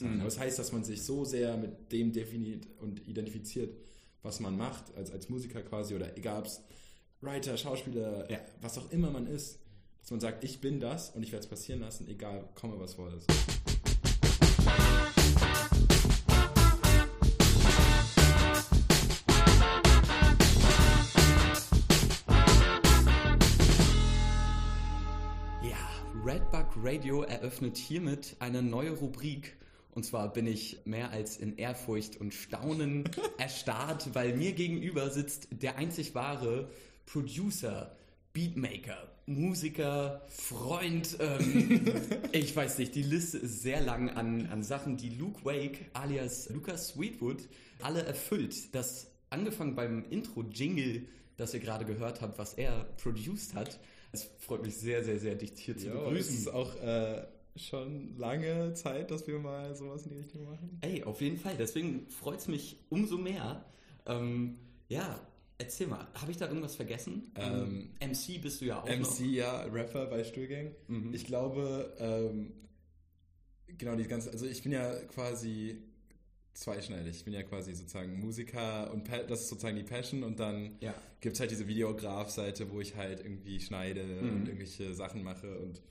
Mhm. Aber das heißt, dass man sich so sehr mit dem definiert und identifiziert, was man macht, als, als Musiker quasi, oder egal ob es Writer, Schauspieler, ja. was auch immer man ist, dass man sagt, ich bin das und ich werde es passieren lassen, egal, komme was vor ist. Ja, Redbug Radio eröffnet hiermit eine neue Rubrik und zwar bin ich mehr als in Ehrfurcht und Staunen erstarrt, weil mir gegenüber sitzt der einzig wahre Producer, Beatmaker, Musiker, Freund, ähm, ich weiß nicht, die Liste ist sehr lang an, an Sachen, die Luke Wake alias Lucas Sweetwood alle erfüllt. Das angefangen beim Intro-Jingle, das ihr gerade gehört habt, was er produced hat. Es freut mich sehr, sehr, sehr, dich hier zu begrüßen. Es ist auch äh, schon lange Zeit, dass wir mal sowas in die Richtung machen. Ey, auf jeden Fall. Deswegen freut es mich umso mehr. Ähm, ja, erzähl mal, habe ich da irgendwas vergessen? Ähm, MC bist du ja auch MC, noch. ja, Rapper bei Stuhlgang. Mhm. Ich glaube, ähm, genau, die ganze, also ich bin ja quasi zweischneidig. Ich bin ja quasi sozusagen Musiker und das ist sozusagen die Passion und dann ja. gibt es halt diese Videograf-Seite, wo ich halt irgendwie schneide mhm. und irgendwelche Sachen mache und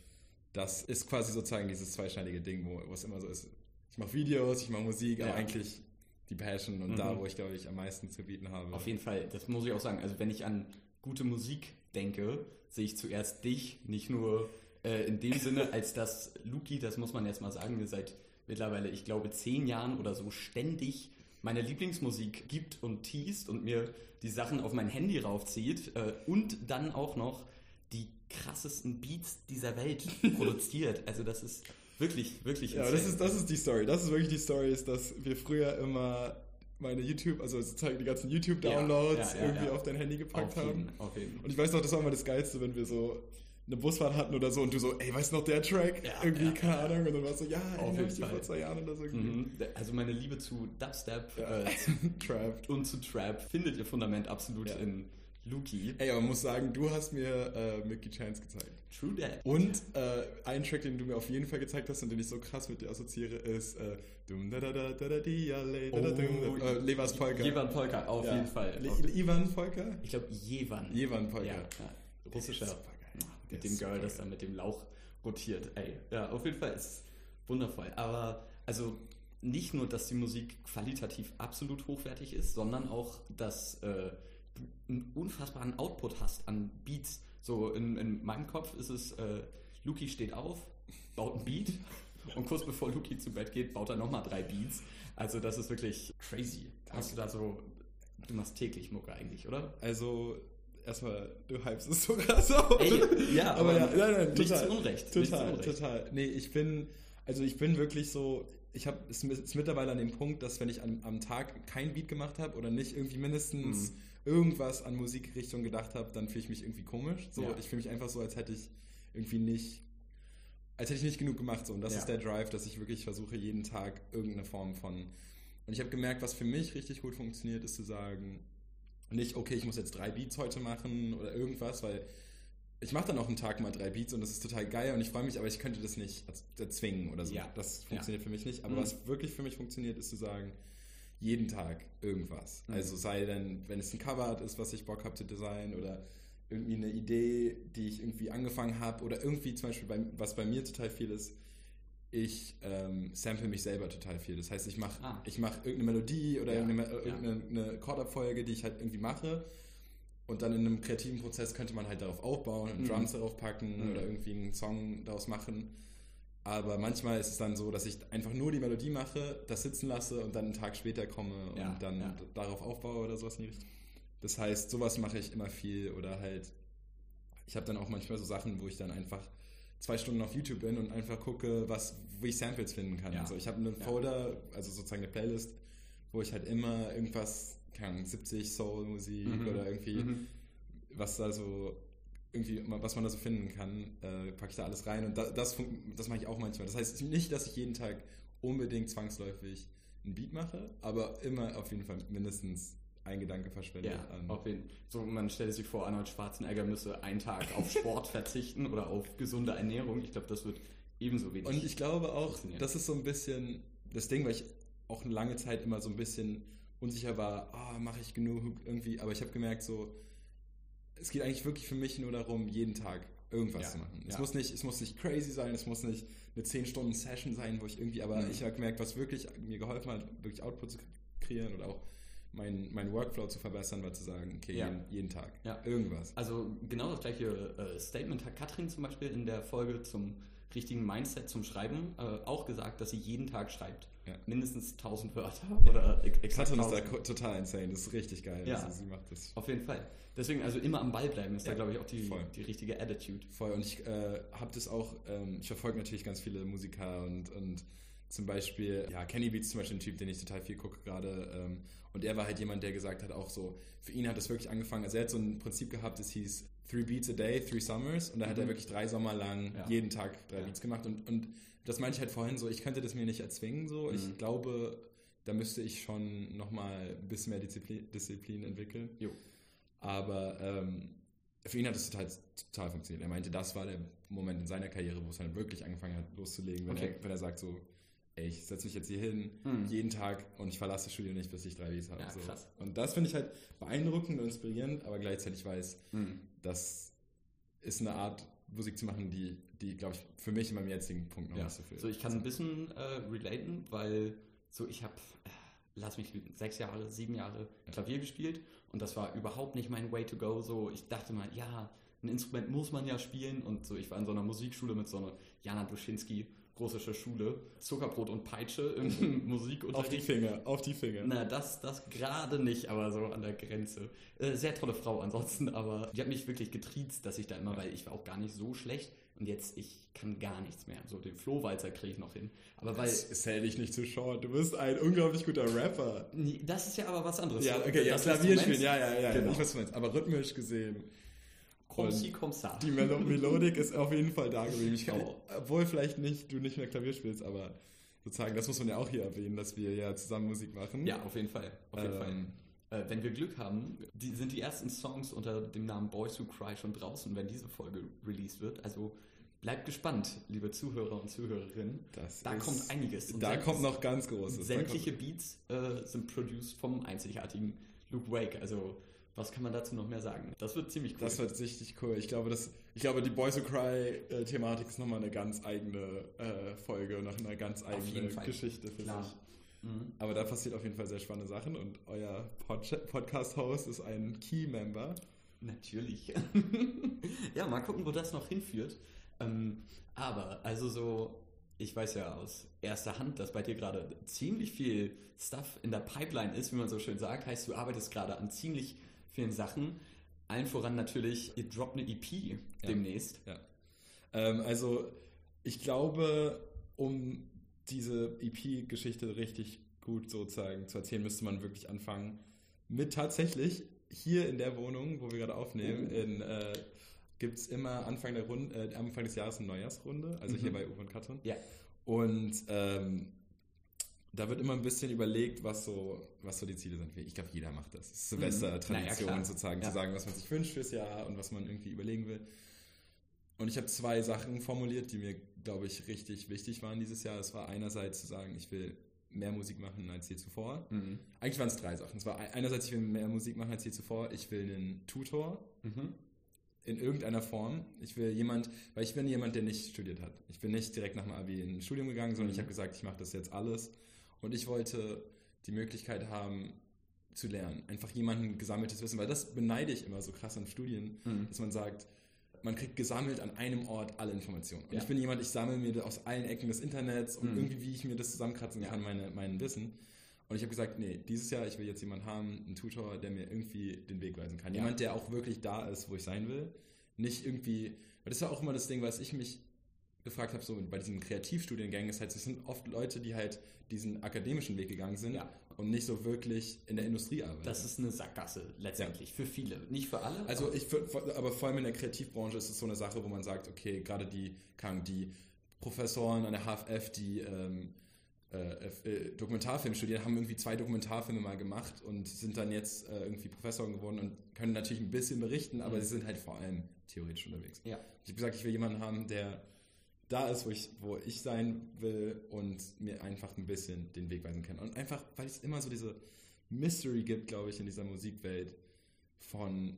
das ist quasi sozusagen dieses zweischneidige Ding, wo, wo es immer so ist. Ich mache Videos, ich mache Musik, ja. aber eigentlich die Passion und mhm. da, wo ich glaube ich am meisten zu bieten habe. Auf jeden Fall, das muss ich auch sagen. Also wenn ich an gute Musik denke, sehe ich zuerst dich, nicht nur äh, in dem Sinne, als dass Luki, das muss man jetzt mal sagen, seit mittlerweile, ich glaube, zehn Jahren oder so ständig meine Lieblingsmusik gibt und teast und mir die Sachen auf mein Handy raufzieht äh, und dann auch noch die krassesten Beats dieser Welt produziert. Also das ist wirklich, wirklich Ja, das ist, das ist die Story. Das ist wirklich die Story, ist, dass wir früher immer meine YouTube, also sozusagen die ganzen YouTube-Downloads ja, ja, ja, irgendwie auf dein Handy gepackt auf jeden, haben. Auf jeden. Und ich weiß noch, das war immer das Geilste, wenn wir so eine Busfahrt hatten oder so und du so, ey, weißt du noch der Track? irgendwie, keine Ahnung. Und dann warst du so, ja, auf jeden Fall. vor zwei Jahren oder so. Mhm. Also meine Liebe zu Dubstep äh, Trap. und zu Trap findet ihr Fundament absolut in Luki. Ey, aber man muss sagen, du hast mir äh, Mickey Chance gezeigt. True that. Und äh, ein Track, den du mir auf jeden Fall gezeigt hast und den ich so krass mit dir assoziiere, ist äh, oh, Levas Polka. Jevan Polka, auf ja. jeden Fall. Le Ivan Polka? Ich glaube Jevan. Jevan Polka. Ja, ja. Russischer. Mit dem Girl, das dann mit dem Lauch rotiert. Ey, ja, auf jeden Fall ist wundervoll. Aber also nicht nur, dass die Musik qualitativ absolut hochwertig ist, sondern auch, dass äh, einen unfassbaren Output hast an Beats. So in, in meinem Kopf ist es, äh, Luki steht auf, baut ein Beat und kurz bevor Luki zu Bett geht, baut er nochmal drei Beats. Also das ist wirklich crazy. Hast du da so, du machst täglich Mucke eigentlich, oder? Also erstmal, du hypst es so krass auf. Ey, ja, aber, aber ja, nein, nein, nicht total, zu Unrecht. Total, Unrecht. total. Nee, ich bin, also ich bin wirklich so, ich habe es ist mittlerweile an dem Punkt, dass wenn ich am, am Tag kein Beat gemacht habe oder nicht irgendwie mindestens mhm irgendwas an Musikrichtung gedacht habe, dann fühle ich mich irgendwie komisch. So, ja. ich fühle mich einfach so, als hätte ich irgendwie nicht, als hätte ich nicht genug gemacht. So. Und das ja. ist der Drive, dass ich wirklich versuche, jeden Tag irgendeine Form von. Und ich habe gemerkt, was für mich richtig gut funktioniert, ist zu sagen, nicht, okay, ich muss jetzt drei Beats heute machen oder irgendwas, weil ich mache dann auch einen Tag mal drei Beats und das ist total geil und ich freue mich, aber ich könnte das nicht erzwingen oder so. Ja. Das funktioniert ja. für mich nicht. Aber mhm. was wirklich für mich funktioniert, ist zu sagen, jeden Tag irgendwas. Mhm. Also sei denn, wenn es ein Coverart ist, was ich Bock habe zu designen oder irgendwie eine Idee, die ich irgendwie angefangen habe oder irgendwie zum Beispiel, bei, was bei mir total viel ist, ich ähm, sample mich selber total viel. Das heißt, ich mache ah. mach irgendeine Melodie oder ja. irgendeine, irgendeine Chordabfolge, die ich halt irgendwie mache. Und dann in einem kreativen Prozess könnte man halt darauf aufbauen und mhm. Drums darauf packen mhm. oder irgendwie einen Song daraus machen. Aber manchmal ist es dann so, dass ich einfach nur die Melodie mache, das sitzen lasse und dann einen Tag später komme und ja, dann ja. darauf aufbaue oder sowas in die Richtung. Das heißt, sowas mache ich immer viel oder halt, ich habe dann auch manchmal so Sachen, wo ich dann einfach zwei Stunden auf YouTube bin und einfach gucke, was, wo ich Samples finden kann. Ja. Also ich habe einen Folder, also sozusagen eine Playlist, wo ich halt immer irgendwas, keine Ahnung, 70 Soul-Musik mhm. oder irgendwie, mhm. was da so irgendwie, was man da so finden kann, äh, packe ich da alles rein. Und das, das, das mache ich auch manchmal. Das heißt nicht, dass ich jeden Tag unbedingt zwangsläufig ein Beat mache, aber immer auf jeden Fall mindestens ein Gedanke verschwende. Ja, an auf jeden So, man stellt sich vor, Arnold Schwarzenegger müsse einen Tag auf Sport verzichten oder auf gesunde Ernährung. Ich glaube, das wird ebenso wenig. Und ich glaube auch, das ist so ein bisschen das Ding, weil ich auch eine lange Zeit immer so ein bisschen unsicher war, oh, mache ich genug irgendwie, aber ich habe gemerkt, so, es geht eigentlich wirklich für mich nur darum, jeden Tag irgendwas Ja, zu machen. Es, ja. muss nicht, es muss nicht crazy sein, es muss nicht eine 10-Stunden-Session sein, wo ich irgendwie, aber Mhm. ich habe gemerkt, was wirklich mir geholfen hat, wirklich Output zu kreieren oder auch mein, mein Workflow zu verbessern, war zu sagen, okay, Ja. jeden, jeden Tag Ja. irgendwas. Also genau das gleiche äh, Statement hat Katrin zum Beispiel in der Folge zum richtigen Mindset zum Schreiben äh, auch gesagt, dass sie jeden Tag schreibt. Ja. Mindestens 1000 Wörter oder ex- exakt Katrin ist da 1000. ko- total insane, das ist richtig geil. Ja. Also sie macht das Auf jeden Fall. Deswegen also immer am Ball bleiben ist da Ja, glaube ich auch die, voll. die richtige Attitude. Voll. Und ich äh, habe das auch, ähm, ich verfolge natürlich ganz viele Musiker und, und zum Beispiel, ja, Kenny Beats zum Beispiel ein Typ, den ich total viel gucke gerade. Ähm, und er war halt jemand, der gesagt hat, auch so, für ihn hat es wirklich angefangen, also er hat so ein Prinzip gehabt, das hieß Three Beats a Day, Three Summers. Und da hat er Mhm. wirklich drei Sommer lang Ja. jeden Tag drei Ja. Beats gemacht. Und, und das meinte ich halt vorhin so, ich könnte das mir nicht erzwingen so. Mhm. Ich glaube, da müsste ich schon nochmal ein bisschen mehr Disziplin, Disziplin entwickeln. Jo. Aber ähm, für ihn hat es total, total funktioniert. Er meinte, das war der Moment in seiner Karriere, wo es dann wirklich angefangen hat loszulegen, wenn, Okay. er, wenn er sagt so, ey, ich setze mich jetzt hier hin, Hm. jeden Tag und ich verlasse das Studio nicht, bis ich drei Beats habe. Ja, so. Und das finde ich halt beeindruckend und inspirierend, aber gleichzeitig weiß, Mhm. Das ist eine Art, Musik zu machen, die, die glaube ich, für mich in meinem jetzigen Punkt noch Ja. nicht so viel. So, ich kann ein bisschen äh, relaten, weil so ich habe, äh, lass mich lügen, sechs Jahre, sieben Jahre Klavier gespielt und das war überhaupt nicht mein Way to go. So, ich dachte mal, ja, ein Instrument muss man ja spielen und so, ich war in so einer Musikschule mit so einer Jana Duschinski russische Schule, Zuckerbrot und Peitsche im auf die Musikunterricht. Finger, auf die Finger. Na, das, das gerade nicht, aber so an der Grenze. Äh, sehr tolle Frau ansonsten, aber die hat mich wirklich getriezt, dass ich da immer, weil ich war auch gar nicht so schlecht und jetzt, ich kann gar nichts mehr. So den Flohwalzer kriege ich noch hin. Aber weil, Das hält dich nicht zu short. Du bist ein unglaublich guter Rapper. Das ist ja aber was anderes. Ja, okay, ja, das Klavier Instrument- spielen, ja, ja, ja. Genau. Ich weiß, was du meinst. Aber rhythmisch gesehen. Und si. Die Melo Melodik ist auf jeden Fall da geblieben. Ich kann, Oh. Obwohl vielleicht nicht du nicht mehr Klavier spielst, aber sozusagen, das muss man ja auch hier erwähnen, dass wir ja zusammen Musik machen. Ja, auf jeden Fall. Auf jeden Ähm, Fall. Äh, wenn wir Glück haben, die, sind die ersten Songs unter dem Namen Boys Who Cry schon draußen, wenn diese Folge released wird. Also bleibt gespannt, liebe Zuhörer und Zuhörerinnen. Das Da ist- kommt einiges. Und Da kommt noch ganz Großes. Sämtliche Beats äh, sind produced vom einzigartigen Luke Wake. Also, was kann man dazu noch mehr sagen? Das wird ziemlich cool. Das wird richtig cool. Ich glaube, das, ich glaube die Boys Who Cry-Thematik ist nochmal eine ganz eigene äh, Folge, noch eine ganz eigene. Geschichte für Klar. sich. Mhm. Aber da passiert auf jeden Fall sehr spannende Sachen und euer Pod Podcast-Host ist ein Key-Member. Natürlich. ja, mal gucken, wo das noch hinführt. Ähm, aber, also so, ich weiß ja aus erster Hand, dass bei dir gerade ziemlich viel Stuff in der Pipeline ist, wie man so schön sagt. Heißt, du arbeitest gerade an ziemlich vielen Sachen. Allen voran natürlich, ihr droppt eine EP demnächst. Ja. Ähm, also, ich glaube, um diese EP-Geschichte richtig gut sozusagen zu erzählen, müsste man wirklich anfangen mit tatsächlich hier in der Wohnung, wo wir gerade aufnehmen, Oh. in, äh, gibt es immer Anfang, der Runde, äh, Anfang des Jahres eine Neujahrsrunde, also hier Mhm. bei Uwe und Katrin. Ja. Und ähm, da wird immer ein bisschen überlegt, was so, was so die Ziele sind. Ich glaube, jeder macht das. das ist Mhm. Naja, Silvester-Tradition sozusagen, Ja. zu sagen, was man sich wünscht fürs Jahr und was man irgendwie überlegen will. Und ich habe zwei Sachen formuliert, die mir, glaube ich, richtig wichtig waren dieses Jahr. Es war einerseits zu sagen, ich will mehr Musik machen als je zuvor. Mhm. Eigentlich waren es drei Sachen. Es war ein- einerseits, ich will mehr Musik machen als je zuvor. Ich will einen Tutor Mhm. in irgendeiner Form. Ich will jemand, weil ich bin jemand, der nicht studiert hat. Ich bin nicht direkt nach dem Abi in ein Studium gegangen, sondern Mhm. ich habe gesagt, ich mache das jetzt alles. Und ich wollte die Möglichkeit haben, zu lernen. Einfach jemanden gesammeltes Wissen, weil das beneide ich immer so krass an Studien, Mhm. dass man sagt, man kriegt gesammelt an einem Ort alle Informationen. Und Ja. ich bin jemand, ich sammle mir aus allen Ecken des Internets und Mhm. irgendwie, wie ich mir das zusammenkratzen kann, meine, mein Wissen. Und ich habe gesagt, nee, dieses Jahr, ich will jetzt jemanden haben, einen Tutor, der mir irgendwie den Weg weisen kann. Ja. Jemand, der auch wirklich da ist, wo ich sein will. Nicht irgendwie, weil das war auch immer das Ding, was ich mich gefragt habe, so bei diesen Kreativstudiengängen, ist halt, es sind oft Leute, die halt diesen akademischen Weg gegangen sind Ja. und nicht so wirklich in der Industrie arbeiten. Das ist eine Sackgasse letztendlich für viele. Nicht für alle. Also ich würd- aber vor allem in der Kreativbranche ist es so eine Sache, wo man sagt, okay, gerade die, die Professoren an der HFF, die ähm, äh, äh, Dokumentarfilm studieren, haben irgendwie zwei Dokumentarfilme mal gemacht und sind dann jetzt äh, irgendwie Professoren geworden und können natürlich ein bisschen berichten, aber Mhm. sie sind halt vor allem theoretisch unterwegs. Ja. Ich habe gesagt, ich will jemanden haben, der da ist, wo ich, wo ich sein will und mir einfach ein bisschen den Weg weisen kann. Und einfach, weil es immer so diese Mystery gibt, glaube ich, in dieser Musikwelt von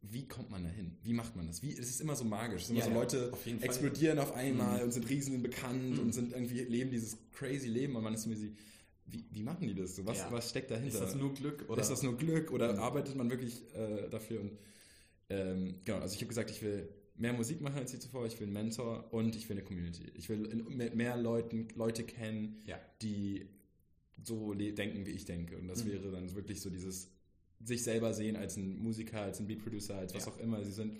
wie kommt man da hin? Wie macht man das? Wie, es ist immer so magisch. Es immer Ja, so Leute auf explodieren auf einmal Mhm. und sind riesen bekannt Mhm. und sind irgendwie, leben dieses crazy Leben und man ist mir sie, wie, wie machen die das so? Was, Ja. was steckt dahinter? Ist das nur Glück oder? ist das nur Glück oder Mhm. arbeitet man wirklich äh, dafür? Und ähm, genau, also ich habe gesagt, ich will mehr Musik machen als je zuvor, ich will einen Mentor und ich will eine Community. Ich will mehr Leuten, Leute kennen, Ja. die so denken, wie ich denke. Und das Mhm. wäre dann wirklich so dieses sich selber sehen als ein Musiker, als ein Beatproducer, als was Ja. auch immer sie sind.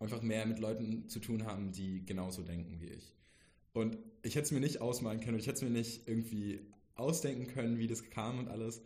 Einfach mehr mit Leuten zu tun haben, die genauso denken wie ich. Und ich hätte es mir nicht ausmalen können und ich hätte es mir nicht irgendwie ausdenken können, wie das kam und alles.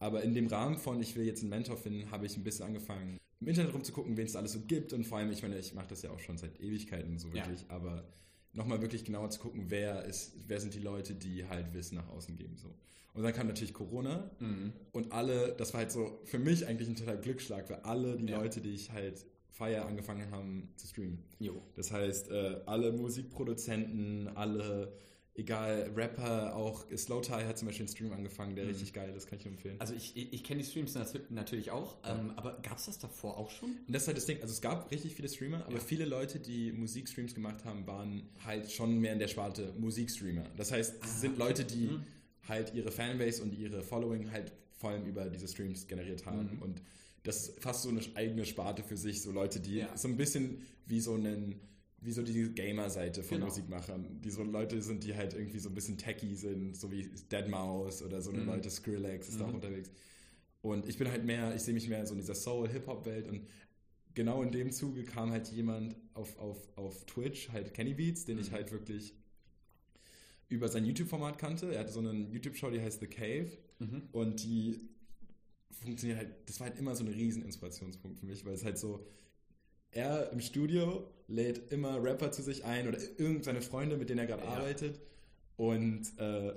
Aber in dem Rahmen von, ich will jetzt einen Mentor finden, habe ich ein bisschen angefangen, im Internet rumzugucken, wen es alles so gibt. Und vor allem, ich meine, ich mache das ja auch schon seit Ewigkeiten so Ja. wirklich, aber nochmal wirklich genauer zu gucken, wer ist, wer sind die Leute, die halt Wissen nach außen geben. So. Und dann kam natürlich Corona Mhm. und alle, das war halt so für mich eigentlich ein totaler Glücksschlag, weil alle die Ja. Leute, die ich halt feier, angefangen haben zu streamen. Jo. Das heißt, äh, alle Musikproduzenten, alle, egal, Rapper, auch Slowtie hat zum Beispiel einen Stream angefangen, der Mhm. richtig geil ist, kann ich nur empfehlen. Also ich, ich, ich kenne die Streams nat- natürlich auch, Ja. ähm, aber gab es das davor auch schon? Und das ist halt das Ding, also es gab richtig viele Streamer, aber Ja. viele Leute, die Musikstreams gemacht haben, waren halt schon mehr in der Sparte Musikstreamer. Das heißt, es Ah, sind okay. Leute, die Mhm. halt ihre Fanbase und ihre Following halt vor allem über diese Streams generiert haben. Mhm. Und das ist fast so eine eigene Sparte für sich, so Leute, die Ja. so ein bisschen wie so einen wie so die Gamer-Seite von Genau. Musikmachern, die so Leute sind, die halt irgendwie so ein bisschen techy sind, so wie Deadmau5 oder so eine Mhm. Leute, Skrillex ist da auch Mhm. unterwegs. Und ich bin halt mehr, ich sehe mich mehr so in dieser Soul-Hip-Hop-Welt und genau in dem Zuge kam halt jemand auf, auf, auf Twitch, halt Kenny Beats, den ich Mhm. halt wirklich über sein YouTube-Format kannte. Er hatte so eine YouTube-Show, die heißt The Cave Mhm. und die funktioniert halt, das war halt immer so ein riesen Inspirationspunkt für mich, weil es halt so, er im Studio lädt immer Rapper zu sich ein oder irgendeine Freunde, mit denen er gerade Ja. arbeitet und äh,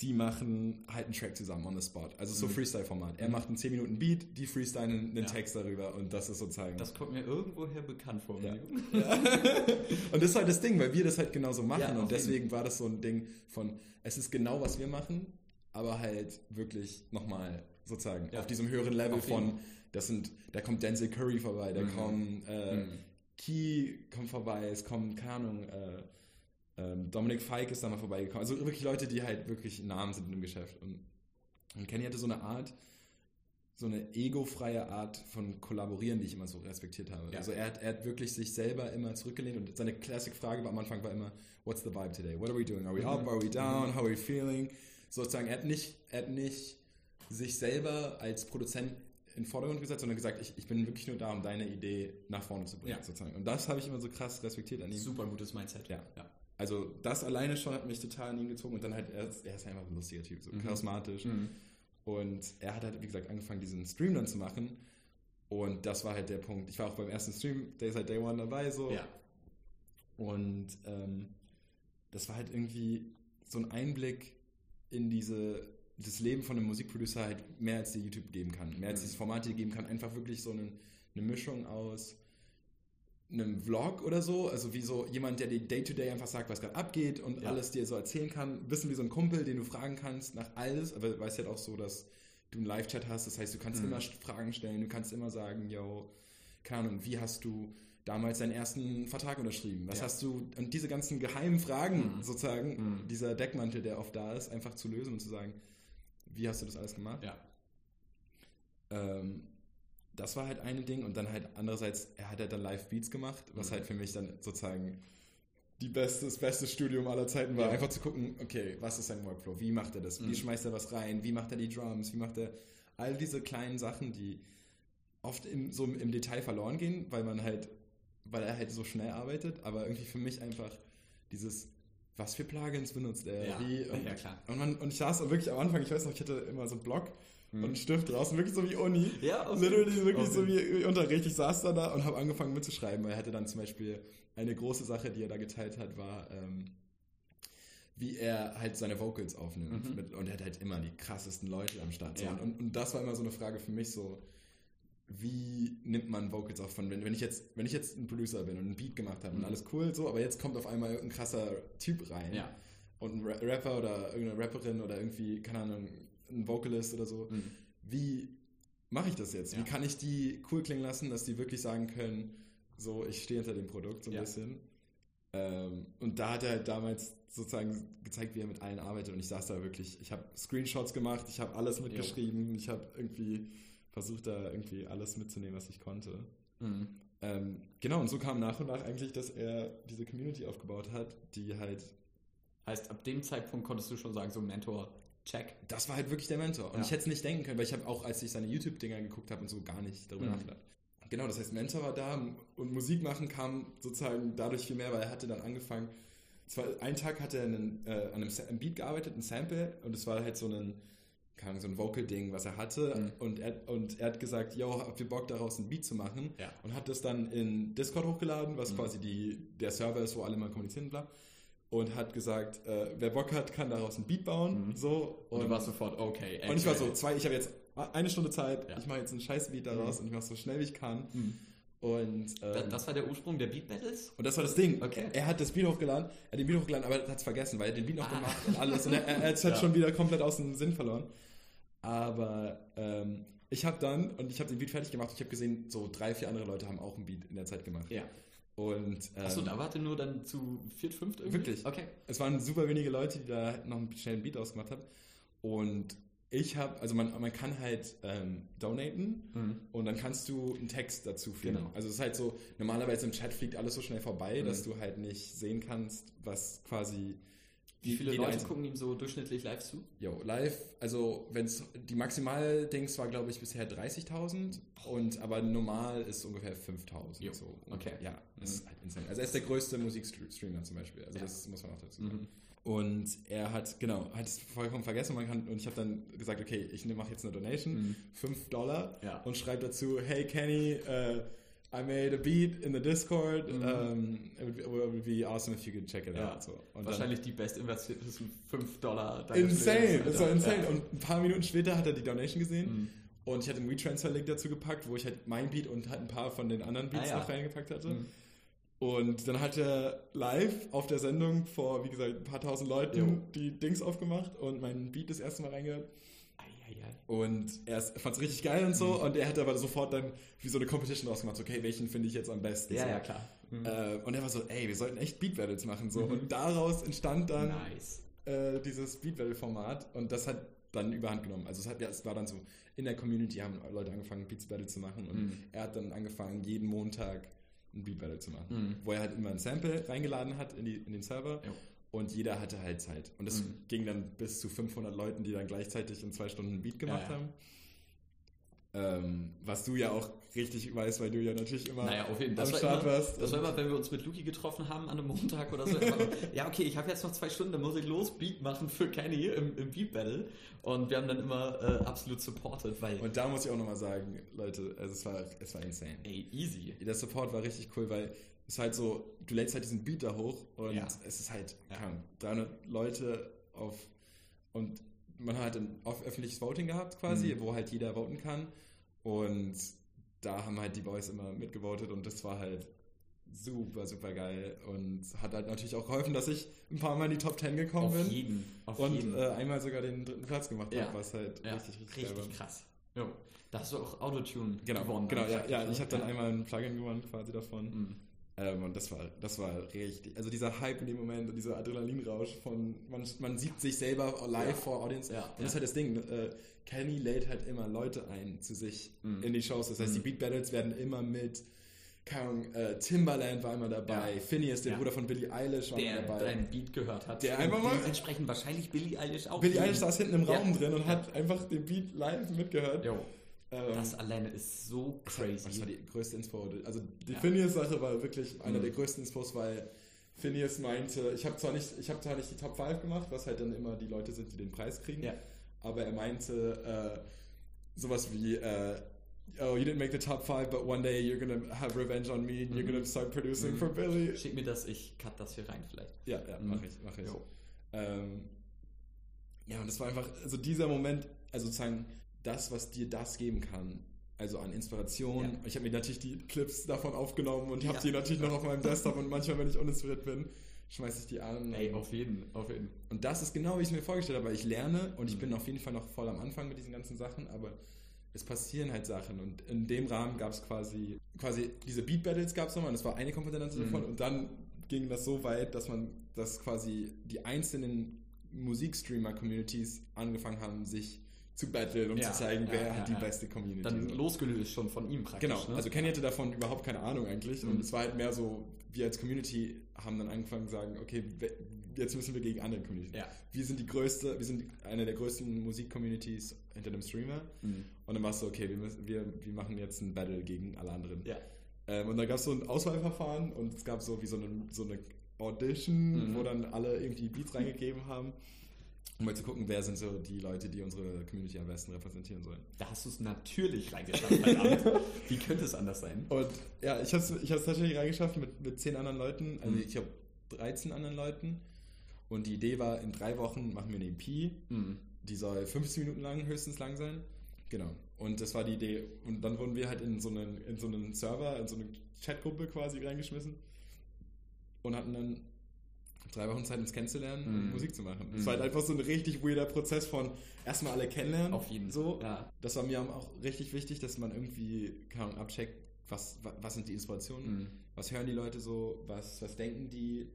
die machen halt einen Track zusammen on the spot. Also so Mhm. Freestyle-Format. Er macht einen 10 Minuten Beat, die freestylen einen Ja. Text darüber und das ist sozusagen... Das kommt mir irgendwoher bekannt vor. Ja. Manu. und das ist halt das Ding, weil wir das halt genauso machen Ja, und jeden. deswegen war das so ein Ding von, es ist genau, was wir machen, aber halt wirklich nochmal sozusagen Ja. auf diesem höheren Level Auf jeden. Das sind, da kommt Denzel Curry vorbei, da Mhm. kommen äh, Mhm. Key kommt vorbei, es kommen, keine Ahnung, äh, ähm, Dominik Feig ist da mal vorbeigekommen. Also wirklich Leute, die halt wirklich Namen sind im Geschäft. Und, und Kenny hatte so eine Art, so eine egofreie Art von Kollaborieren, die ich immer so respektiert habe. Ja. Also er hat, er hat wirklich sich selber immer zurückgelehnt und seine Classic-Frage am Anfang war immer, what's the vibe today? What are we doing? Are we up? Mhm. Are we down? How are we feeling? Sozusagen, er hat nicht, er hat nicht sich selber als Produzent in den Vordergrund gesetzt, sondern gesagt, ich, ich bin wirklich nur da, um deine Idee nach vorne zu bringen, Ja. sozusagen. Und das habe ich immer so krass respektiert an ihm. Super gutes Mindset. Ja. ja. Also das alleine schon hat mich total an ihn gezogen und dann halt, er ist, er ist einfach ein lustiger Typ, so Mhm. charismatisch. Mhm. Und er hat halt, wie gesagt, angefangen, diesen Stream dann zu machen. Und das war halt der Punkt. Ich war auch beim ersten Stream, der ist halt Day One dabei, so. Ja. Und ähm, das war halt irgendwie so ein Einblick in diese, das Leben von einem Musikproducer halt mehr als die YouTube geben kann, mehr als Mhm. dieses Format hier geben kann. Einfach wirklich so eine, eine Mischung aus einem Vlog oder so, also wie so jemand, der dir Day-to-Day einfach sagt, was gerade abgeht und Ja. alles dir so erzählen kann. Wissen wie so ein Kumpel, den du fragen kannst nach alles, aber du weißt halt auch so, dass du einen Live-Chat hast, das heißt, du kannst Mhm. immer Fragen stellen, du kannst immer sagen, yo, keine Ahnung, wie hast du damals deinen ersten Vertrag unterschrieben? Was Ja. hast du, und diese ganzen geheimen Fragen Mhm. sozusagen, Mhm. dieser Deckmantel, der oft da ist, einfach zu lösen und zu sagen, wie hast du das alles gemacht? Ja. Ähm, das war halt ein Ding und dann halt andererseits, er hat halt dann Live-Beats gemacht, was Mhm. halt für mich dann sozusagen die beste, das beste Studium aller Zeiten war. Ja. Einfach zu gucken, okay, was ist sein Workflow? Wie macht er das? Wie Mhm. schmeißt er was rein? Wie macht er die Drums? Wie macht er all diese kleinen Sachen, die oft im, so im Detail verloren gehen, weil man halt, weil er halt so schnell arbeitet, aber irgendwie für mich einfach dieses, was für Plugins benutzt er? Ja. Wie, und, Ja, klar. Und, man, und ich saß wirklich am Anfang, ich weiß noch, ich hatte immer so einen Block Mhm. und einen Stift draußen, wirklich so wie Uni. Ja, auf Literally wirklich auf so wie, wie Unterricht. Ich saß dann da und habe angefangen mitzuschreiben, weil er hatte dann zum Beispiel eine große Sache, die er da geteilt hat, war, ähm, wie er halt seine Vocals aufnimmt. Mhm. Und er hat halt immer die krassesten Leute am Start. Ja. Und, und das war immer so eine Frage für mich so, wie nimmt man Vocals auf von, wenn, wenn ich jetzt, wenn ich jetzt ein Producer bin und einen Beat gemacht habe und Mhm. alles cool, so, aber jetzt kommt auf einmal ein krasser Typ rein Ja. und ein Ra- Rapper oder irgendeine Rapperin oder irgendwie, keine Ahnung, ein Vocalist oder so, Mhm. wie mache ich das jetzt? Wie Ja. kann ich die cool klingen lassen, dass die wirklich sagen können, so, ich stehe hinter dem Produkt so ein Ja. bisschen. Ähm, und da hat er halt damals sozusagen gezeigt, wie er mit allen arbeitet und ich saß da wirklich, ich habe Screenshots gemacht, ich habe alles mitgeschrieben, ich habe irgendwie versucht da irgendwie alles mitzunehmen, was ich konnte. Mhm. Ähm, genau, und so kam nach und nach eigentlich, dass er diese Community aufgebaut hat, die halt Heißt, ab dem Zeitpunkt konntest du schon sagen, so Mentor, check. das war halt wirklich der Mentor. Und Ja. ich hätte es nicht denken können, weil ich habe auch, als ich seine YouTube-Dinger geguckt habe und so, gar nicht darüber Mhm. nachgedacht. Genau, das heißt, Mentor war da und Musik machen kam sozusagen dadurch viel mehr, weil er hatte dann angefangen. Zwar einen Tag hat er einen, äh, an einem, Sa- einem Beat gearbeitet, ein Sample, und es war halt so ein, keine so ein Vocal-Ding, was er hatte. Mhm. Und, er, und er hat gesagt, yo, habt ihr Bock daraus ein Beat zu machen? Ja. Und hat das dann in Discord hochgeladen, was Mhm. quasi die, der Server ist, wo alle mal kommunizieren, bla. Und hat gesagt, äh, wer Bock hat, kann daraus ein Beat bauen. Mhm. So. Und, du warst sofort, okay. Und ich war actually. so, zwei, ich habe jetzt eine Stunde Zeit, Ja. ich mache jetzt einen Scheißbeat daraus und ich mache so schnell wie ich kann. Und, ähm, Das war der Ursprung der Beat Battles? und das war das Ding. Okay. Er hat das Beat hochgeladen, er hat den Beat hochgeladen, aber er hat es vergessen, weil er den Beat noch Ah. gemacht und alles. Und er, er hat es halt Ja. schon wieder komplett aus dem Sinn verloren. Aber ähm, ich habe dann, und ich habe den Beat fertig gemacht, ich habe gesehen, so drei, vier andere Leute haben auch einen Beat in der Zeit gemacht. Ja. Und ähm, Achso, da warte nur dann zu viert, fünft irgendwie? Wirklich? Okay. es waren super wenige Leute, die da noch einen schnellen Beat ausgemacht haben. Und ich habe, also man, man kann halt ähm, donaten Mhm. und dann kannst du einen Text dazu fügen. Genau. Also es ist halt so, normalerweise im Chat fliegt alles so schnell vorbei, Mhm. dass du halt nicht sehen kannst, was quasi Wie viele Leute Einzelne- gucken ihm so durchschnittlich live zu? Jo, live, also wenn's die Maximal-Dings war, glaube ich, bisher 30.000 und aber normal ist ungefähr 5.000. Jo, So. okay. Ja, Mhm. ist halt insane. Also er ist der größte Musikstreamer zum Beispiel. Also Ja. das muss man auch dazu sagen. Mhm. Und er hat, genau, hat es vollkommen vergessen. Man kann, und ich habe dann gesagt, okay, ich mache jetzt eine Donation, Mhm. 5 Dollar Ja. und schreibe dazu, hey Kenny, uh, I made a beat in the Discord. Mhm. Um, it, would be, it would be awesome if you could check it Ja. out. So. Wahrscheinlich die best investiertesten 5 Dollar. dann, insane, das war insane. Ja. Und ein paar Minuten später hat er die Donation gesehen Mhm. und ich hatte einen WeTransfer-Link dazu gepackt, wo ich halt mein Beat und halt ein paar von den anderen Beats Ah, noch reingepackt hatte. Und dann hat er live auf der Sendung vor, wie gesagt, ein paar tausend Leuten Jo. die Dings aufgemacht und mein Beat das erste Mal reingehört. Ei, ei, ei. Und er fand es richtig geil und so. Mhm. Und er hat aber sofort dann wie so eine Competition draus gemacht. So, okay, welchen finde ich jetzt am besten? Ja, so. ja, klar. Mhm. Äh, und er war so, ey, wir sollten echt Beat Battles machen. So. Mhm. Und daraus entstand dann nice. äh, dieses Beat Battle Format. Und das hat dann überhand genommen. Also es, hat, ja, es war dann so, in der Community haben Leute angefangen, Beats Battle zu machen. Und Mhm. er hat dann angefangen, jeden Montag ein Beat Battle zu machen. Mhm. Wo er halt immer ein Sample reingeladen hat in, die, in den Server. Jo. Und jeder hatte halt Zeit. Und es Mhm. ging dann bis zu 500 Leuten, die dann gleichzeitig in zwei Stunden ein Beat gemacht Ja, ja. haben. Ähm, was du ja auch richtig weißt, weil du ja natürlich immer Naja, auf jeden am war Start immer, warst. das war immer, wenn wir uns mit Luki getroffen haben an einem Montag oder so. ja, okay, ich habe jetzt noch zwei Stunden, dann muss ich los Beat machen für Kenny im, im Beat Battle. Und wir haben dann immer äh, absolut supported, weil, Und da muss ich auch nochmal sagen, Leute, also es war, es war insane. ey, easy. Der Support war richtig cool, weil es halt so, du lädst halt diesen Beat da hoch und Ja. es ist halt, Ja. keine Ahnung, 300 Leute auf und man hat ein off- öffentliches Voting gehabt quasi, Mhm. wo halt jeder voten kann und da haben halt die Boys immer mitgevotet und das war halt super, super geil und hat halt natürlich auch geholfen, dass ich ein paar Mal in die Top 10 gekommen Auf bin jeden. Auf und jeden. äh, einmal sogar den dritten Platz gemacht Ja. habe, was halt ja, richtig, richtig, richtig, krass. Jo. Da hast du auch Autotune Genau, gewonnen. genau, ja, ja, ne? ich habe dann einmal ein Plugin gewonnen quasi davon. Mhm. Ähm, und das war, das war richtig, also dieser Hype in dem Moment und dieser Adrenalinrausch von, man, man sieht sich selber live Ja. vor Audience. Ja, und das ist halt das Ding, äh, Kenny lädt halt immer Leute ein zu sich Mhm. in die Shows. Das heißt, Mhm. die Beat Battles werden immer mit, Ahnung, äh, Timbaland war immer dabei, Ja. Phineas, der Ja. Bruder von Billie Eilish, war Der dabei. deinen Beat gehört hat. Der einfach mal- Dementsprechend wahrscheinlich Billie Eilish auch. Billie Eilish saß hinten im. Raum drin und hat einfach den Beat live mitgehört. Jo. Ähm, Das alleine ist so crazy. Das war die größte Inspo. Also die Ja. Phineas-Sache war wirklich einer Mhm. der größten Inspos, weil Phineas meinte, ich habe zwar nicht, ich habe zwar nicht die Top 5 gemacht, was halt dann immer die Leute sind, die den Preis kriegen, Ja. aber er meinte äh, sowas wie äh, Oh, you didn't make the top five, but one day you're gonna have revenge on me and you're Mhm. gonna start producing Mhm. for Billy. Schick mir das, ich cut das hier rein vielleicht. Ja, ja, Mhm. mach ich, mach ich. Ähm, ja, und das war einfach, also dieser Moment, also sozusagen das, was dir das geben kann, also an Inspiration. Ja. Ich habe mir natürlich die Clips davon aufgenommen und habe die natürlich noch auf meinem Desktop und manchmal, wenn ich uninspiriert bin, schmeiße ich die an. Ey, auf jeden, auf jeden. Und das ist genau, wie ich es mir vorgestellt habe, weil ich lerne und ich mhm. bin auf jeden Fall noch voll am Anfang mit diesen ganzen Sachen, aber es passieren halt Sachen und in dem Rahmen gab es quasi, quasi diese Beat Battles gab es nochmal und das war eine Komponente mhm. davon und dann ging das so weit, dass man, dass quasi die einzelnen Musikstreamer-Communities angefangen haben, sich zu battlen, um ja, zu zeigen, wer ja, hat die beste Community. Dann so. losgelöst schon von ihm praktisch. Genau, ne? also Kenny hatte davon überhaupt keine Ahnung eigentlich. Mhm. Und es war halt mehr so, wir als Community haben dann angefangen zu sagen, okay, jetzt müssen wir gegen andere Communities. Ja. Wir sind die größte, wir sind eine der größten Musik-Communities hinter dem Streamer. Mhm. Und dann war es so, okay, wir, müssen, wir, wir machen jetzt ein Battle gegen alle anderen. Ja. Ähm, und dann gab es so ein Auswahlverfahren und es gab so wie so eine, so eine Audition, mhm. wo dann alle irgendwie Beats reingegeben haben um mal zu gucken, wer sind so die Leute, die unsere Community am besten repräsentieren sollen. Da hast du es natürlich reingeschafft, verdammt. Wie könnte es anders sein? Und ja, ich habe es ich tatsächlich reingeschafft mit, mit zehn anderen Leuten. Also mhm. ich habe 13 anderen Leuten. Und die Idee war, in drei Wochen machen wir eine EP. Mhm. Die soll 15 Minuten lang höchstens lang sein. Genau. Und das war die Idee. Und dann wurden wir halt in so einen, in so einen Server, in so eine Chatgruppe quasi reingeschmissen. Und hatten dann drei Wochen Zeit, uns kennenzulernen und mhm. Musik zu machen. Es mm. war halt einfach so ein richtig weirder Prozess von erstmal alle kennenlernen. Auf jeden Fall. So. Ja. Das war mir auch richtig wichtig, dass man irgendwie kann abcheckt, was, was sind die Inspirationen, mm. was hören die Leute so, was, was denken die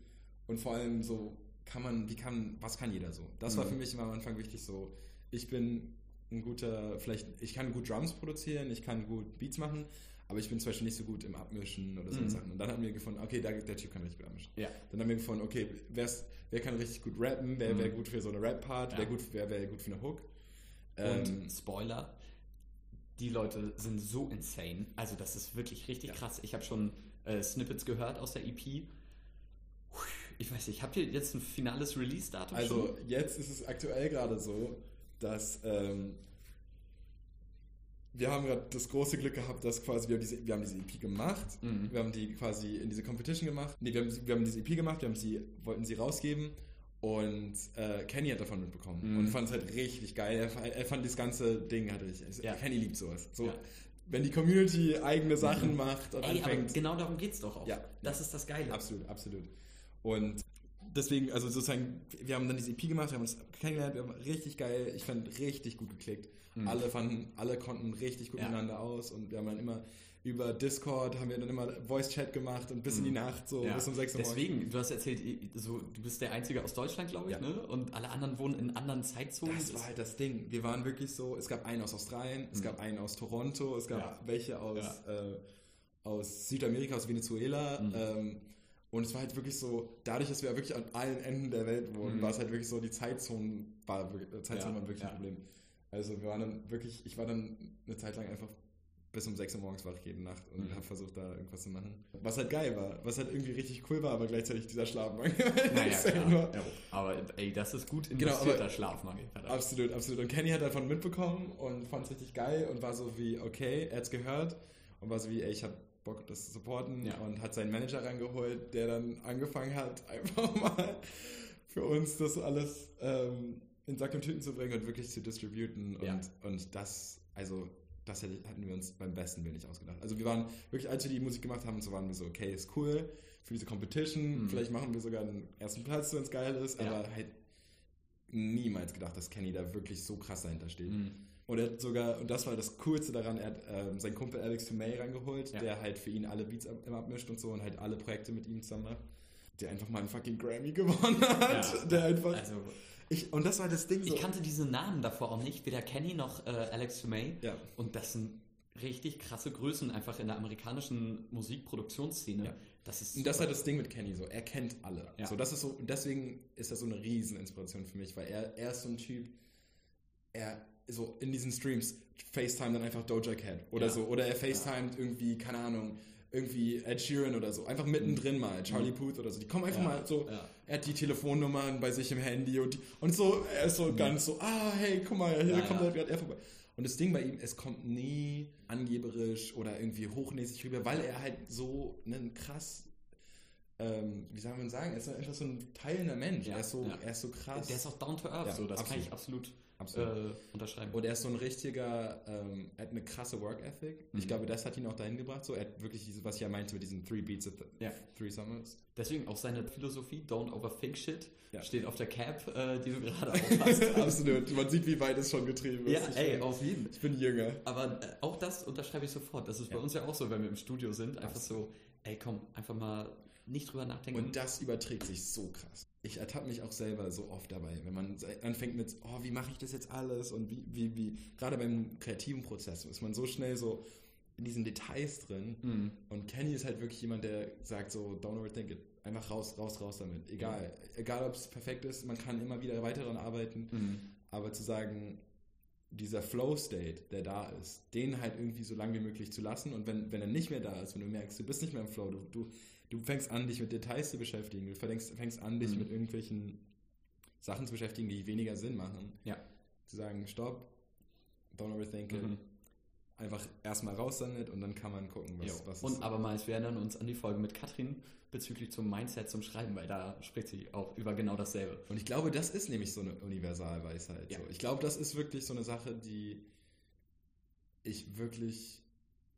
und vor allem so, kann man, wie kann, was kann jeder so? Das war mhm. für mich immer am Anfang wichtig so, ich bin ein guter, vielleicht, ich kann gut Drums produzieren, ich kann gut Beats machen, aber ich bin zum Beispiel nicht so gut im Abmischen oder so mhm. Sachen. Und dann haben wir gefunden, okay, der, der Typ kann richtig gut abmischen. Ja. Dann haben wir gefunden, okay, wer kann richtig gut rappen, wer mhm. wäre gut für so eine Rap-Part, ja. wer, gut, wer wäre gut für eine Hook. Und ähm, Spoiler, die Leute sind so insane. Also das ist wirklich richtig ja. krass. Ich habe schon äh, Snippets gehört aus der EP. Ich weiß nicht, habt ihr jetzt ein finales Release-Datum? Also schon? jetzt ist es aktuell gerade so, dass ähm, wir haben gerade das große Glück gehabt, dass quasi wir haben diese, wir haben diese EP gemacht, mhm. wir haben die quasi in diese Competition gemacht. Nee, wir haben, wir haben diese EP gemacht, wir haben sie, wollten sie rausgeben und äh, Kenny hat davon mitbekommen mhm. und fand es halt richtig geil. Er, er, fand das ganze Ding halt richtig. Also, ja. Kenny liebt sowas. So, ja. Wenn die Community eigene Sachen macht und Ey, anfängt. Genau darum geht es doch auch. Ja, das ist das Geile. Absolut, absolut. Und deswegen, also sozusagen, wir haben dann diese EP gemacht, wir haben uns kennengelernt, wir haben richtig geil, ich fand richtig gut geklickt. Mhm. Alle fanden, alle konnten richtig gut ja. miteinander aus und wir haben dann immer über Discord haben wir dann immer Voice Chat gemacht und bis in die mhm. Nacht, so ja. bis um 6 Uhr. Deswegen, du hast erzählt, so, du bist der Einzige aus Deutschland, glaube ich, ja. ne? Und alle anderen wohnen in anderen Zeitzonen. Das war halt das Ding. Wir waren wirklich so, es gab einen aus Australien, mhm. es gab einen aus Toronto, es gab welche aus, äh, aus Südamerika, aus Venezuela. Mhm. Ähm, und es war halt wirklich so, dadurch, dass wir wirklich an allen Enden der Welt wohnen, mhm. war es halt wirklich so, die Zeitzonen war, Zeitzonen ja, waren wirklich ja. ein Problem. Also wir waren dann wirklich, ich war dann eine Zeit lang einfach bis um 6 Uhr morgens wach jede Nacht und mhm. habe versucht, da irgendwas zu machen. Was halt geil war, was halt irgendwie richtig cool war, aber gleichzeitig dieser Schlafmangel. Naja, ja, aber ey, das ist gut genau, investierter genau, Schlafmangel. Absolut, absolut. Und Kenny hat davon mitbekommen und fand es richtig geil und war so wie, okay, er hat es gehört und war so wie, ey, ich habe Bock, das zu supporten ja. und hat seinen Manager rangeholt, der dann angefangen hat, einfach mal für uns das alles ähm, in Sack und Tüten zu bringen und wirklich zu distributen. Und, ja. und das, also das hatten wir uns beim besten Willen nicht ausgedacht. Also wir waren wirklich, als wir die Musik gemacht haben, so waren wir so, okay, ist cool für diese Competition, mhm. vielleicht machen wir sogar einen ersten Platz, wenn es geil ist, ja. aber halt niemals gedacht, dass Kenny da wirklich so krass dahinter steht. Mhm. Und er hat sogar, und das war das Coolste daran, er hat ähm, seinen Kumpel Alex May rangeholt, ja. der halt für ihn alle Beats immer abmischt und so und halt alle Projekte mit ihm zusammen macht. Der einfach mal einen fucking Grammy gewonnen hat. Ja. Der einfach. Also, ich, und das war das Ding so. Ich kannte diese Namen davor auch nicht, weder Kenny noch äh, Alex May. Ja. Und das sind richtig krasse Größen einfach in der amerikanischen Musikproduktionsszene. Ja. Das ist und das ist halt das Ding mit Kenny so. Er kennt alle. Ja. So, das ist so, deswegen ist das so eine Rieseninspiration für mich, weil er, er ist so ein Typ, er so in diesen Streams FaceTime dann einfach Doja Cat oder ja. so. Oder er FaceTimet ja. irgendwie, keine Ahnung, irgendwie Ed Sheeran oder so. Einfach mittendrin mhm. mal, Charlie mhm. Puth oder so. Die kommen einfach ja. mal so, er hat die Telefonnummern bei sich im Handy und, die, und so, er ist so mhm. ganz so, ah, hey, guck mal, hier kommt ja. gerade er vorbei. Und das Ding bei ihm, es kommt nie angeberisch oder irgendwie hochnäsig rüber, weil er halt so einen krass ähm, wie soll man sagen, er ist einfach so ein teilender Mensch. Ja, er, ist so, ja. er ist so krass. Der ist auch down to earth, ja, so, das absolut. kann ich absolut äh, unterschreiben. Und er ist so ein richtiger, ähm, er hat eine krasse Work Ethic. Mhm. Ich glaube, das hat ihn auch dahin gebracht. So, er hat wirklich diese, was ich ja meinte mit diesen Three Beats, ja. Three Summers. Deswegen auch seine Philosophie, don't overthink shit, steht auf der Cap, äh, die du gerade aufhast. Absolut. Man sieht, wie weit es schon getrieben ist. Ja, ich ey, bin, auf jeden. Ich bin jünger. Aber äh, auch das unterschreibe ich sofort. Das ist bei uns ja auch so, wenn wir im Studio sind. Einfach so, ey, komm, einfach mal nicht drüber nachdenken. Und das überträgt sich so krass. Ich ertappe mich auch selber so oft dabei, wenn man anfängt mit, oh, wie mache ich das jetzt alles und wie, wie, wie, gerade beim kreativen Prozess ist man so schnell so in diesen Details drin. Mhm. Und Kenny ist halt wirklich jemand, der sagt so, don't overthink it. Einfach raus, raus, raus damit. Egal. Mhm. Egal, ob es perfekt ist, man kann immer wieder weiter daran arbeiten. Mhm. Aber zu sagen, dieser Flow-State, der da ist, den halt irgendwie so lange wie möglich zu lassen. Und wenn, wenn er nicht mehr da ist, wenn du merkst, du bist nicht mehr im Flow, du, du du fängst an, dich mit Details zu beschäftigen. Du fängst, fängst an, dich mhm. mit irgendwelchen Sachen zu beschäftigen, die weniger Sinn machen. Ja. Zu sagen, stopp, don't overthink it. Mhm. Einfach erstmal raus damit und dann kann man gucken, was, was Und abermals, wir erinnern uns an die Folge mit Katrin bezüglich zum Mindset zum Schreiben, weil da spricht sie auch über genau dasselbe. Und ich glaube, das ist nämlich so eine Universalweisheit. Ja. So. Ich glaube, das ist wirklich so eine Sache, die ich wirklich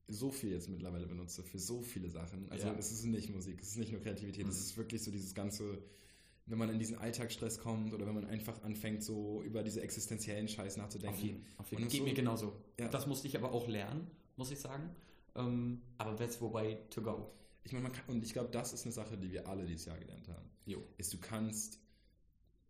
so viel jetzt mittlerweile benutze für so viele Sachen. Also ja. es ist nicht Musik, es ist nicht nur Kreativität, mhm. es ist wirklich so dieses ganze, wenn man in diesen Alltagsstress kommt oder wenn man einfach anfängt, so über diese existenziellen Scheiß nachzudenken. Auf jeden, auf jeden. Geht so, mir genauso. Ja. Das musste ich aber auch lernen, muss ich sagen. Ähm, aber that's wobei to go. Ich meine, man kann, und ich glaube, das ist eine Sache, die wir alle dieses Jahr gelernt haben. Jo. Ist, du kannst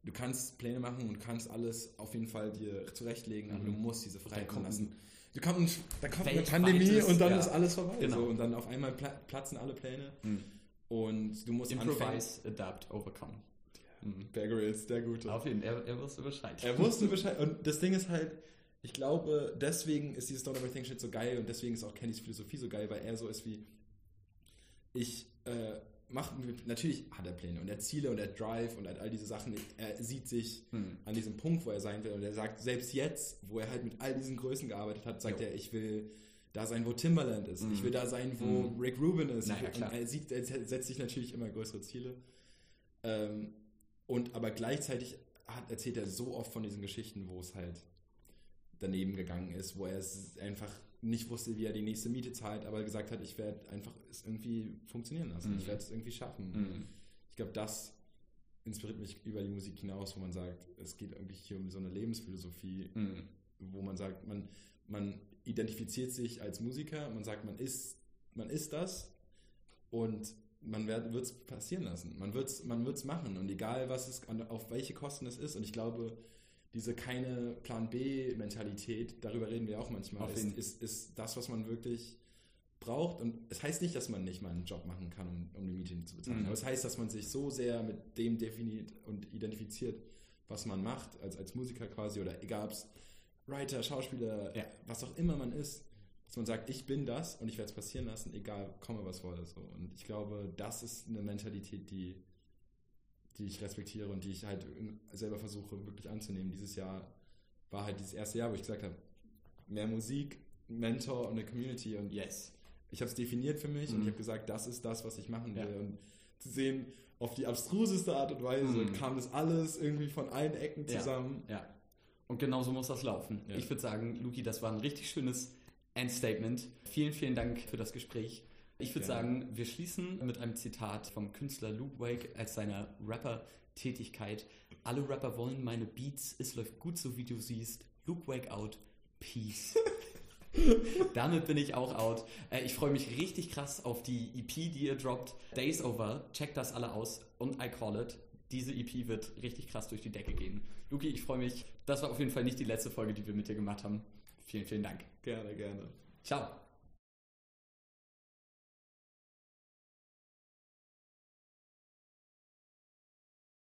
du kannst Pläne machen und kannst alles auf jeden Fall dir zurechtlegen, aber du mhm. musst diese Freiheit lassen da kommt, da kommt eine Pandemie und dann ja. ist alles vorbei. Genau. So, und dann auf einmal platzen alle Pläne. Mhm. Und du musst Improvise, anfangen. adapt, overcome. Mhm. Bear Grylls, der Gute. Auf jeden Fall, er, er wusste Bescheid. Er wusste Bescheid. Und das Ding ist halt, ich glaube, deswegen ist dieses Don't Everything Shit so geil und deswegen ist auch Kennys Philosophie so geil, weil er so ist wie, ich äh, macht, natürlich hat er Pläne und er hat Ziele und er hat Drive und er hat all diese Sachen. Er sieht sich hm. an diesem Punkt, wo er sein will und er sagt, selbst jetzt, wo er halt mit all diesen Größen gearbeitet hat, sagt jo. er, ich will da sein, wo Timberland ist. Mhm. Ich will da sein, wo mhm. Rick Rubin ist. Naja, will, er, sieht, er setzt sich natürlich immer größere Ziele. Ähm, und aber gleichzeitig hat, erzählt er so oft von diesen Geschichten, wo es halt daneben gegangen ist, wo er einfach nicht wusste, wie er die nächste Miete zahlt, aber gesagt hat, ich werde einfach es irgendwie funktionieren lassen. Mhm. Ich werde es irgendwie schaffen. Mhm. Ich glaube, das inspiriert mich über die Musik hinaus, wo man sagt, es geht irgendwie hier um so eine Lebensphilosophie, mhm. wo man sagt, man, man identifiziert sich als Musiker, man sagt, man ist, man ist das und man wird es passieren lassen. Man wird es man wird's machen und egal, was es, auf welche Kosten es ist. Und ich glaube, diese keine Plan B-Mentalität, darüber reden wir auch manchmal, ist, ist, ist, das, was man wirklich braucht. Und es heißt nicht, dass man nicht mal einen Job machen kann, um, um die Miete zu bezahlen. Mhm. Aber es heißt, dass man sich so sehr mit dem definiert und identifiziert, was man macht, als, als Musiker quasi, oder egal ob es Writer, Schauspieler, ja. was auch immer man ist, dass man sagt, ich bin das und ich werde es passieren lassen, egal, komme was wolle. So. Und ich glaube, das ist eine Mentalität, die die ich respektiere und die ich halt selber versuche wirklich anzunehmen. Dieses Jahr war halt dieses erste Jahr, wo ich gesagt habe, mehr Musik, Mentor und eine Community und yes. Ich habe es definiert für mich mhm. und ich habe gesagt, das ist das, was ich machen will. Ja. Und zu sehen, auf die abstruseste Art und Weise mhm. kam das alles irgendwie von allen Ecken zusammen. Ja, ja. Und genauso muss das laufen. Ja. Ich würde sagen, Luki, das war ein richtig schönes Endstatement. Vielen, vielen Dank für das Gespräch. Ich würde sagen, wir schließen mit einem Zitat vom Künstler Luke Wake als seiner Rapper-Tätigkeit. Alle Rapper wollen meine Beats, es läuft gut so wie du siehst. Luke Wake out, peace. Damit bin ich auch out. Äh, ich freue mich richtig krass auf die EP, die ihr droppt. Days Over. Checkt das alle aus und I call it. Diese EP wird richtig krass durch die Decke gehen. Luki, ich freue mich. Das war auf jeden Fall nicht die letzte Folge, die wir mit dir gemacht haben. Vielen, vielen Dank. Gerne, gerne. Ciao.